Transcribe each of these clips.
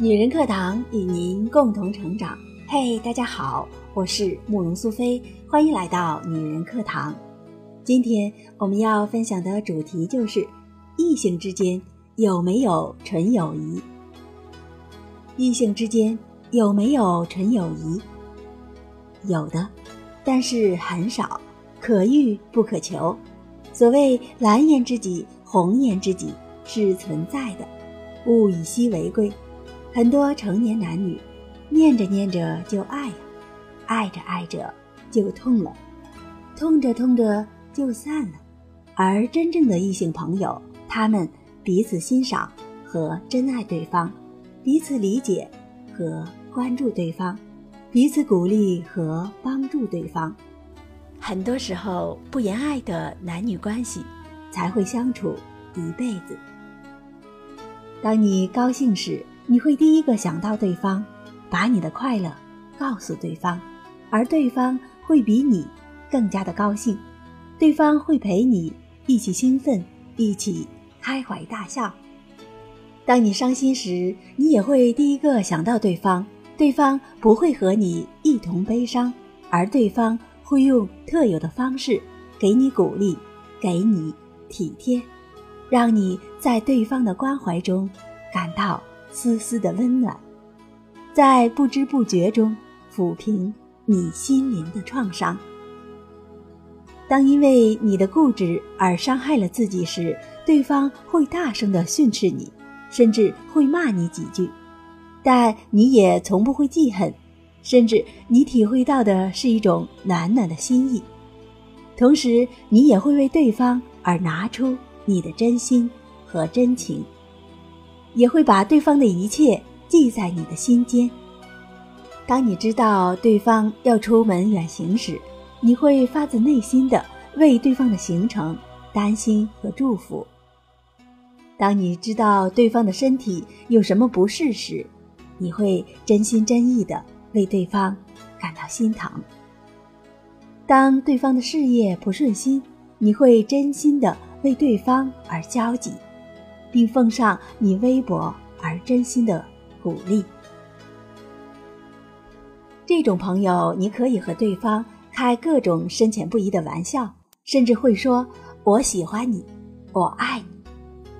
女人课堂与您共同成长。嘿，大家好，我是慕容苏菲，欢迎来到女人课堂。今天我们要分享的主题就是异性之间有没有纯友谊？异性之间有没有纯友谊？有的，但是很少，可遇不可求。所谓蓝颜知己、红颜知己是存在的，物以稀为贵。很多成年男女，念着念着就爱了，爱着爱着就痛了，痛着痛着就散了。而真正的异性朋友，他们彼此欣赏和珍爱对方，彼此理解和关注对方，彼此鼓励和帮助对方。很多时候，不言爱的男女关系，才会相处一辈子。当你高兴时，你会第一个想到对方，把你的快乐告诉对方，而对方会比你更加的高兴，对方会陪你一起兴奋，一起开怀大笑。当你伤心时，你也会第一个想到对方，对方不会和你一同悲伤，而对方会用特有的方式给你鼓励，给你体贴，让你在对方的关怀中感到。丝丝的温暖，在不知不觉中抚平你心灵的创伤。当因为你的固执而伤害了自己时，对方会大声的训斥你，甚至会骂你几句，但你也从不会记恨，甚至你体会到的是一种暖暖的心意。同时，你也会为对方而拿出你的真心和真情。也会把对方的一切记在你的心间。当你知道对方要出门远行时，你会发自内心的为对方的行程担心和祝福。当你知道对方的身体有什么不适时，你会真心真意的为对方感到心疼。当对方的事业不顺心，你会真心的为对方而焦急。并奉上你微薄而真心的鼓励。这种朋友，你可以和对方开各种深浅不一的玩笑，甚至会说“我喜欢你，我爱你”，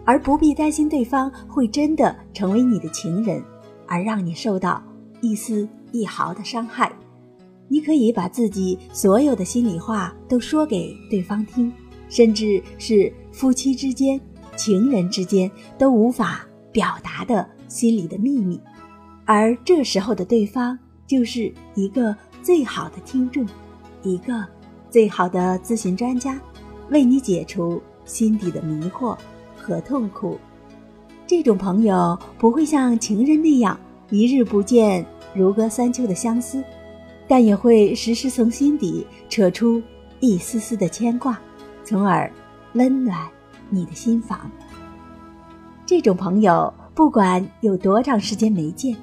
而不必担心对方会真的成为你的情人，而让你受到一丝一毫的伤害。你可以把自己所有的心里话都说给对方听，甚至是夫妻之间。情人之间都无法表达的心里的秘密，而这时候的对方就是一个最好的听众，一个最好的咨询专家，为你解除心底的迷惑和痛苦。这种朋友不会像情人那样一日不见如隔三秋的相思，但也会时时从心底扯出一丝丝的牵挂，从而温暖。你的心房。这种朋友，不管有多长时间没见，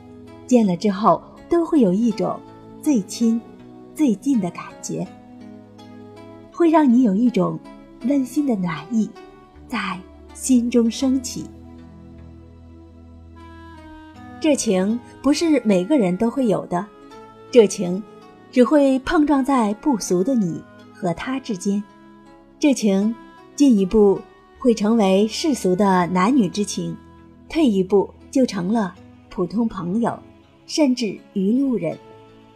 见了之后都会有一种最亲、最近的感觉，会让你有一种温馨的暖意在心中升起。这情不是每个人都会有的，这情只会碰撞在不俗的你和他之间，这情进一步。会成为世俗的男女之情，退一步就成了普通朋友，甚至于路人。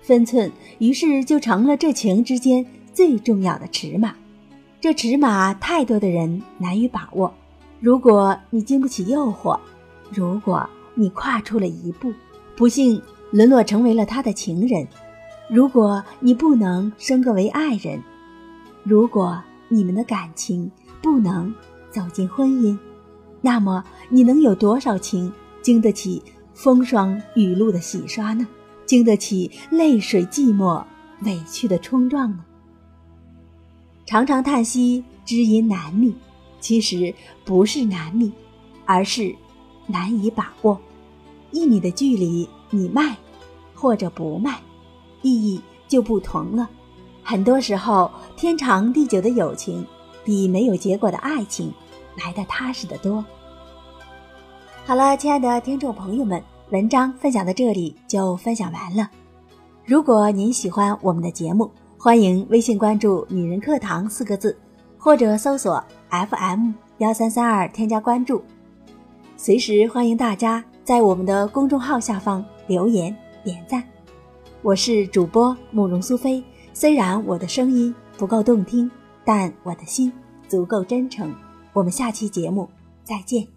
分寸于是就成了这情之间最重要的尺码。这尺码太多的人难以把握。如果你经不起诱惑，如果你跨出了一步，不幸沦落成为了他的情人；如果你不能升格为爱人，如果你们的感情不能。走进婚姻，那么你能有多少情经得起风霜雨露的洗刷呢？经得起泪水寂寞委屈的冲撞呢？常常叹息知音难觅，其实不是难觅，而是难以把握。一米的距离，你迈或者不迈，意义就不同了。很多时候，天长地久的友情，比没有结果的爱情。来的踏实的多。好了，亲爱的听众朋友们，文章分享到这里就分享完了。如果您喜欢我们的节目，欢迎微信关注“女人课堂”四个字，或者搜索 FM 幺三三二添加关注。随时欢迎大家在我们的公众号下方留言点赞。我是主播慕容苏菲，虽然我的声音不够动听，但我的心足够真诚。我们下期节目再见。